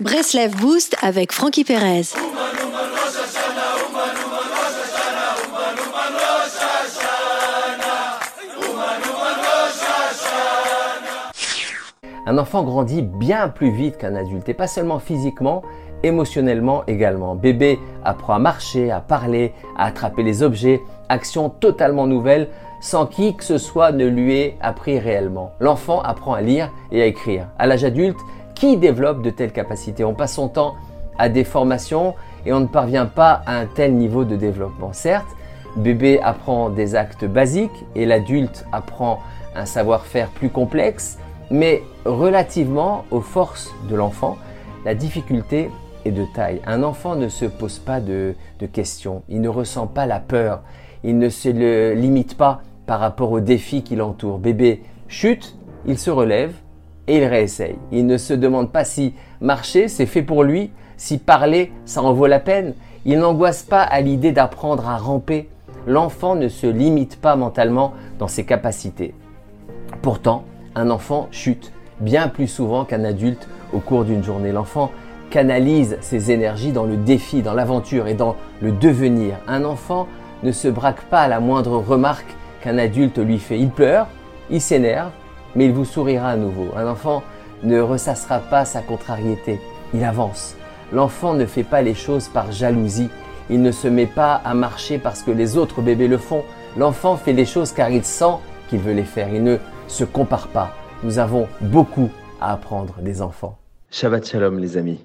Breslev Boost avec Frankie Perez. Un enfant grandit bien plus vite qu'un adulte, et pas seulement physiquement, émotionnellement également. Bébé apprend à marcher, à parler, à attraper les objets, action totalement nouvelle, sans qui que ce soit ne lui ait appris réellement. L'enfant apprend à lire et à écrire. À l'âge adulte, qui développe de telles capacités On passe son temps à des formations et on ne parvient pas à un tel niveau de développement. Certes, bébé apprend des actes basiques et l'adulte apprend un savoir-faire plus complexe, mais relativement aux forces de l'enfant, la difficulté est de taille. Un enfant ne se pose pas de, questions, il ne ressent pas la peur, il ne se limite pas par rapport aux défis qui l'entourent. Bébé chute, il se relève et il réessaye. Il ne se demande pas si marcher c'est fait pour lui, si parler ça en vaut la peine. Il n'angoisse pas à l'idée d'apprendre à ramper. L'enfant ne se limite pas mentalement dans ses capacités. Pourtant, un enfant chute bien plus souvent qu'un adulte au cours d'une journée. L'enfant canalise ses énergies dans le défi, dans l'aventure et dans le devenir. Un enfant ne se braque pas à la moindre remarque qu'un adulte lui fait. Il pleure, il s'énerve, mais il vous sourira à nouveau. Un enfant ne ressassera pas sa contrariété, il avance. L'enfant ne fait pas les choses par jalousie, il ne se met pas à marcher parce que les autres bébés le font. L'enfant fait les choses car il sent qu'il veut les faire, il ne se compare pas. Nous avons beaucoup à apprendre des enfants. Shabbat Shalom les amis.